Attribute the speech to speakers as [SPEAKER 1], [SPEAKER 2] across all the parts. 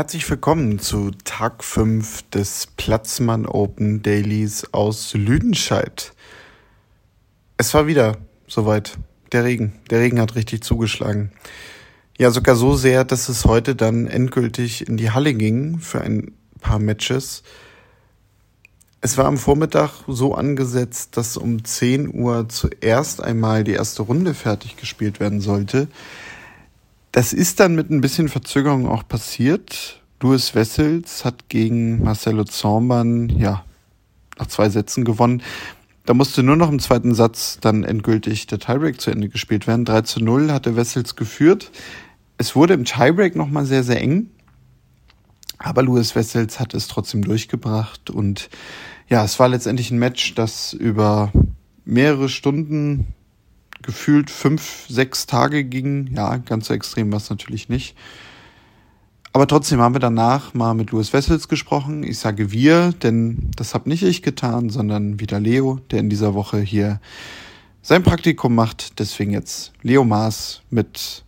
[SPEAKER 1] Herzlich willkommen zu Tag 5 des Platzmann Open Dailies aus Lüdenscheid. Es war wieder soweit. Der Regen. Der Regen hat richtig zugeschlagen. Ja, sogar so sehr, dass es heute dann endgültig in die Halle ging für ein paar Matches. Es war am Vormittag so angesetzt, dass um 10 Uhr zuerst einmal die erste Runde fertig gespielt werden sollte. Das ist dann mit ein bisschen Verzögerung auch passiert. Louis Wessels hat gegen Marcelo Zormann, ja, nach zwei Sätzen gewonnen. Da musste nur noch im zweiten Satz dann endgültig der Tiebreak zu Ende gespielt werden. 3 zu 0 hatte Wessels geführt. Es wurde im Tiebreak nochmal sehr, sehr eng. Aber Louis Wessels hat es trotzdem durchgebracht und ja, es war letztendlich ein Match, das über mehrere Stunden gefühlt fünf, sechs Tage ging. Ja, ganz so extrem war es natürlich nicht. Aber trotzdem haben wir danach mal mit Louis Wessels gesprochen. Ich sage wir, denn das habe nicht ich getan, sondern wieder Leo, der in dieser Woche hier sein Praktikum macht. Deswegen jetzt Leo Maas mit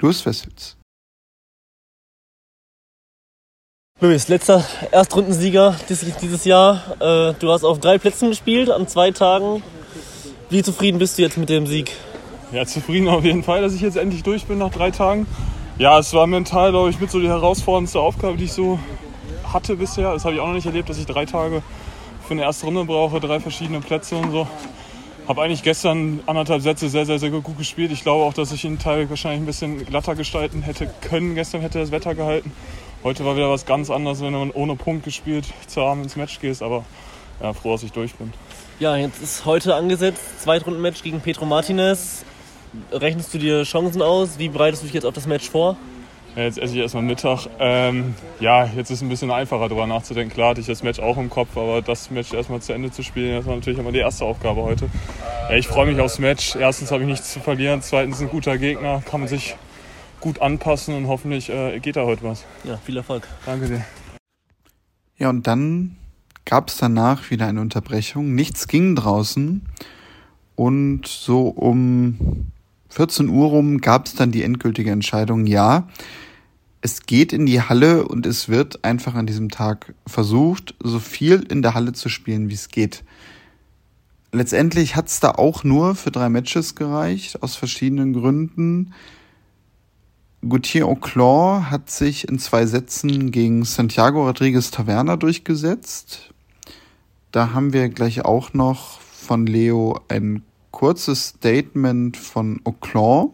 [SPEAKER 1] Louis Wessels.
[SPEAKER 2] Luis, letzter Erstrundensieger dieses Jahr. Äh, du hast auf drei Plätzen gespielt an zwei Tagen. Wie zufrieden bist du jetzt mit dem Sieg?
[SPEAKER 3] Ja, zufrieden auf jeden Fall, dass ich jetzt endlich durch bin nach drei Tagen. Ja, es war mental, glaube ich, mit so die herausforderndste Aufgabe, die ich so hatte bisher. Das habe ich auch noch nicht erlebt, dass ich drei Tage für eine erste Runde brauche, drei verschiedene Plätze und so. Habe eigentlich gestern anderthalb Sätze sehr, sehr, sehr gut gespielt. Ich glaube auch, dass ich den Teil wahrscheinlich ein bisschen glatter gestalten hätte können. Gestern hätte das Wetter gehalten. Heute war wieder was ganz anderes, wenn du ohne Punkt gespielt zu Abend ins Match gehst, aber ja, froh, dass ich durch bin.
[SPEAKER 2] Ja, jetzt ist heute angesetzt, Zweitrunden-Match gegen Pedro Martinez. Rechnest du dir Chancen aus? Wie bereitest du dich jetzt auf das Match vor?
[SPEAKER 3] Ja, jetzt esse ich erstmal Mittag. Ähm, ja, jetzt ist es ein bisschen einfacher darüber nachzudenken. Klar hatte ich das Match auch im Kopf, aber das Match erstmal zu Ende zu spielen, das war natürlich immer die erste Aufgabe heute. Ja, ich freue mich aufs Match. Erstens habe ich nichts zu verlieren, zweitens ein guter Gegner, kann man sich gut anpassen und hoffentlich äh, geht da heute was.
[SPEAKER 2] Ja, viel Erfolg.
[SPEAKER 3] Danke dir.
[SPEAKER 1] Ja, und dann gab es danach wieder eine Unterbrechung. Nichts ging draußen. Und so um 14 Uhr rum gab es dann die endgültige Entscheidung, ja, es geht in die Halle und es wird einfach an diesem Tag versucht, so viel in der Halle zu spielen, wie es geht. Letztendlich hat es da auch nur für drei Matches gereicht, aus verschiedenen Gründen. Gauthier Auclair hat sich in zwei Sätzen gegen Santiago Rodriguez Taverna durchgesetzt. Da haben wir gleich auch noch von Leo ein kurzes Statement von Auclair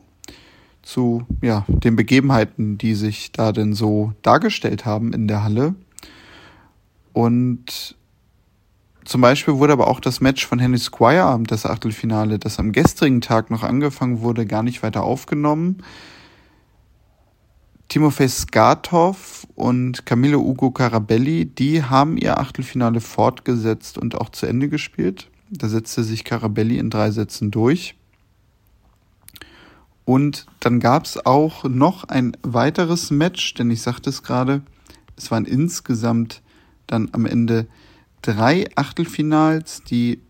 [SPEAKER 1] zu ja, den Begebenheiten, die sich da denn so dargestellt haben in der Halle. Und zum Beispiel wurde aber auch das Match von Henry Squire, das Achtelfinale, das am gestrigen Tag noch angefangen wurde, gar nicht weiter aufgenommen. Timofey Skatov und Camilo Ugo Carabelli, die haben ihr Achtelfinale fortgesetzt und auch zu Ende gespielt. Da setzte sich Carabelli in drei Sätzen durch. Und dann gab es auch noch ein weiteres Match, denn ich sagte es gerade, es waren insgesamt dann am Ende drei Achtelfinals, die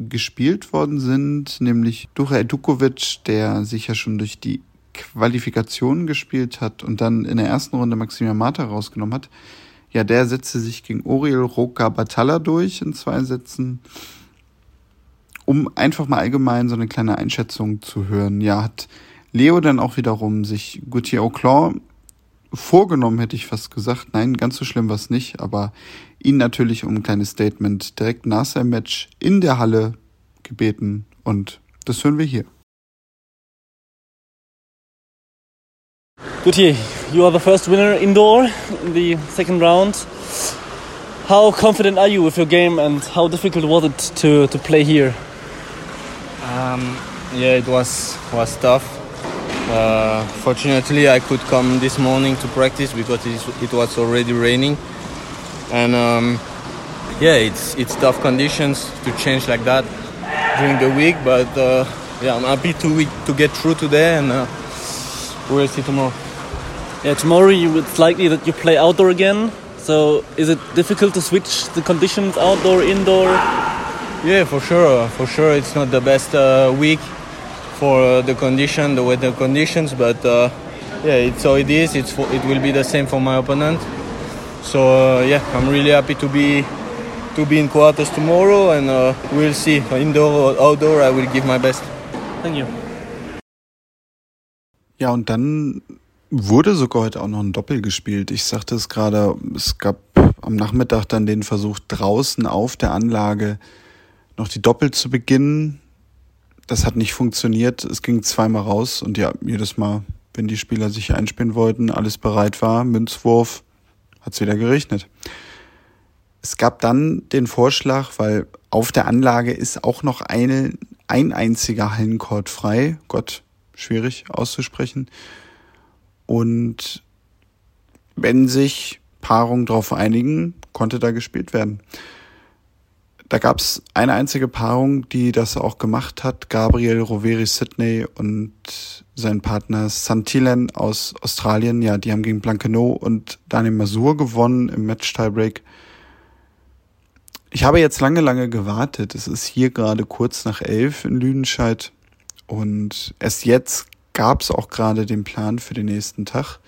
[SPEAKER 1] gespielt worden sind, nämlich Dura Edukovic, der sich ja schon durch die Qualifikationen gespielt hat und dann in der ersten Runde Maximilian Mata rausgenommen hat, ja, der setzte sich gegen Oriel Roca Batalla durch in zwei Sätzen. Um einfach mal allgemein so eine kleine Einschätzung zu hören, ja, hat Leo dann auch wiederum sich Gauthier Auclair vorgenommen, hätte ich fast gesagt. Nein, ganz so schlimm war es nicht, aber ihn natürlich um ein kleines Statement direkt nach seinem Match in der Halle gebeten und das hören wir hier.
[SPEAKER 2] Gauthier, you are the first winner indoor in the second round. How confident are you with your game and how difficult was it to, to play here?
[SPEAKER 4] Um, yeah, it was was tough. Uh, fortunately, I could come this morning to practice because it, it was already raining, and um, yeah, it's it's tough conditions to change like that during the week. But uh, yeah, I'm happy to to get through today, and uh, we'll see tomorrow.
[SPEAKER 2] Yeah, tomorrow you, it's likely that you play outdoor again. So is it difficult to switch the conditions outdoor, indoor?
[SPEAKER 4] Yeah, for sure. For sure, it's not the best uh, week for uh, the condition, the weather conditions, but uh, yeah, it's how it is. It's for, it will be the same for my opponent. So uh, yeah, I'm really happy to be to be in quarters tomorrow, and uh, we'll see. Indoor or outdoor, I will give my best.
[SPEAKER 2] Thank you.
[SPEAKER 1] Ja, und dann wurde sogar heute auch noch ein Doppel gespielt. Ich sagte es gerade, es gab am Nachmittag dann den Versuch draußen auf der Anlage noch die Doppel zu beginnen. Das hat nicht funktioniert. Es ging zweimal raus und ja, jedes Mal, wenn die Spieler sich einspielen wollten, alles bereit war, Münzwurf, hat es wieder geregnet. Es gab dann den Vorschlag, weil auf der Anlage ist auch noch eine, ein einziger Hallencourt frei. Gott, schwierig auszusprechen. Und wenn sich Paarungen darauf einigen, konnte da gespielt werden. Da gab es eine einzige Paarung, die das auch gemacht hat. Gabriel Roveri Sydney und sein Partner Santilen aus Australien. Ja, die haben gegen Blankenot und Daniel Masur gewonnen im Match-Tiebreak. Ich habe jetzt lange, lange gewartet. Es ist hier gerade kurz nach elf in Lüdenscheid. Und erst jetzt gab es auch gerade den Plan für den nächsten Tag.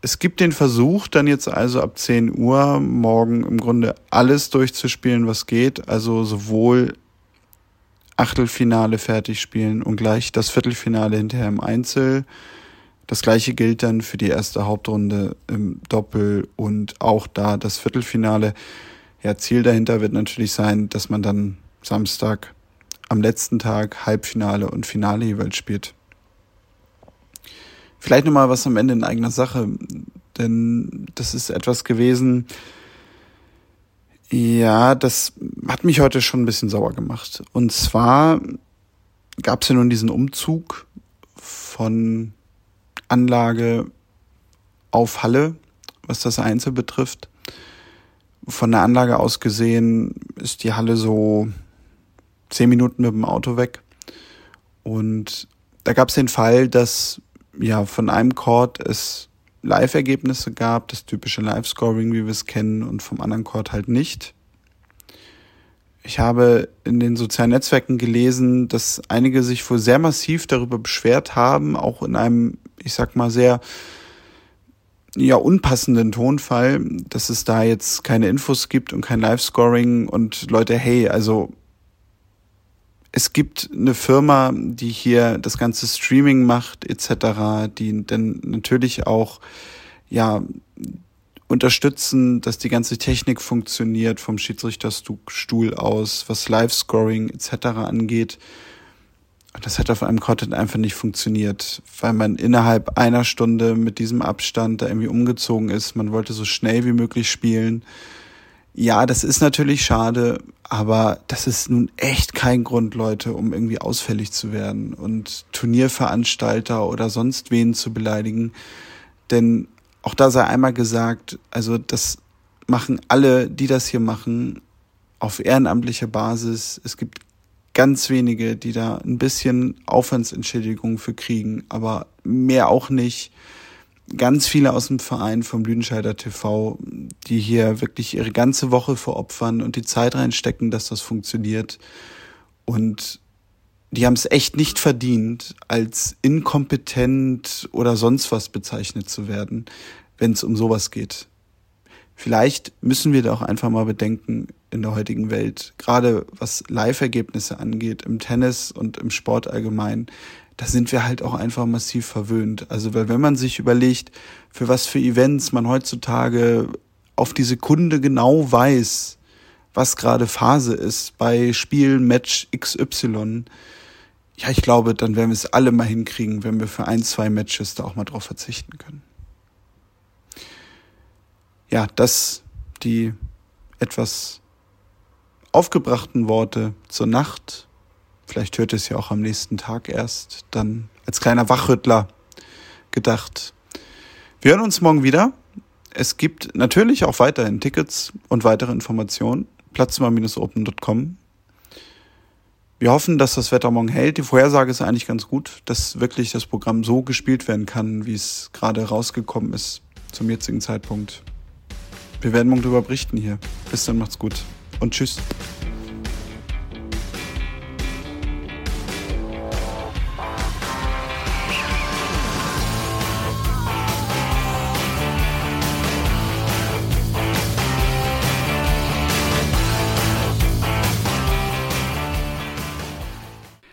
[SPEAKER 1] Es gibt den Versuch, dann jetzt also ab 10 Uhr morgen im Grunde alles durchzuspielen, was geht. Also sowohl Achtelfinale fertig spielen und gleich das Viertelfinale hinterher im Einzel. Das gleiche gilt dann für die erste Hauptrunde im Doppel und auch da das Viertelfinale. Ja, Ziel dahinter wird natürlich sein, dass man dann Samstag am letzten Tag Halbfinale und Finale jeweils spielt. Vielleicht nochmal was am Ende in eigener Sache, denn das ist etwas gewesen, ja, das hat mich heute schon ein bisschen sauer gemacht. Und zwar gab es ja nun diesen Umzug von Anlage auf Halle, was das Einzel betrifft. Von der Anlage aus gesehen ist die Halle so zehn Minuten mit dem Auto weg. Und da gab es den Fall, dass ja von einem Chord es Live-Ergebnisse gab, das typische Live-Scoring, wie wir es kennen, und vom anderen Chord halt nicht. Ich habe in den sozialen Netzwerken gelesen, dass einige sich wohl sehr massiv darüber beschwert haben, auch in einem, ich sag mal, sehr ja, unpassenden Tonfall, dass es da jetzt keine Infos gibt und kein Live-Scoring und Leute, hey, also es gibt eine Firma, die hier das ganze Streaming macht etc., die dann natürlich auch ja unterstützen, dass die ganze Technik funktioniert vom Schiedsrichterstuhl aus, was Live-Scoring etc. angeht. Und das hat auf einem Content einfach nicht funktioniert, weil man innerhalb einer Stunde mit diesem Abstand da irgendwie umgezogen ist. Man wollte so schnell wie möglich spielen. Ja, das ist natürlich schade, aber das ist nun echt kein Grund, Leute, um irgendwie ausfällig zu werden und Turnierveranstalter oder sonst wen zu beleidigen. Denn auch da sei einmal gesagt, also das machen alle, die das hier machen, auf ehrenamtlicher Basis. Es gibt ganz wenige, die da ein bisschen Aufwandsentschädigung für kriegen, aber mehr auch nicht ganz viele aus dem Verein vom Lüdenscheider TV, die hier wirklich ihre ganze Woche veropfern und die Zeit reinstecken, dass das funktioniert. Und die haben es echt nicht verdient, als inkompetent oder sonst was bezeichnet zu werden, wenn es um sowas geht. Vielleicht müssen wir da auch einfach mal bedenken in der heutigen Welt, gerade was Live-Ergebnisse angeht, im Tennis und im Sport allgemein, da sind wir halt auch einfach massiv verwöhnt. Also, weil wenn man sich überlegt, für was für Events man heutzutage auf die Sekunde genau weiß, was gerade Phase ist bei Spiel Match XY, ja, ich glaube, dann werden wir es alle mal hinkriegen, wenn wir für ein, zwei Matches da auch mal drauf verzichten können. Ja, das die etwas aufgebrachten Worte zur Nacht Vielleicht hört es ja auch am nächsten Tag erst, dann als kleiner Wachrüttler gedacht. Wir hören uns morgen wieder. Es gibt natürlich auch weiterhin Tickets und weitere Informationen. Platzimmer-open.com. Wir hoffen, dass das Wetter morgen hält. Die Vorhersage ist eigentlich ganz gut, dass wirklich das Programm so gespielt werden kann, wie es gerade rausgekommen ist zum jetzigen Zeitpunkt. Wir werden morgen darüber berichten hier. Bis dann, macht's gut und tschüss.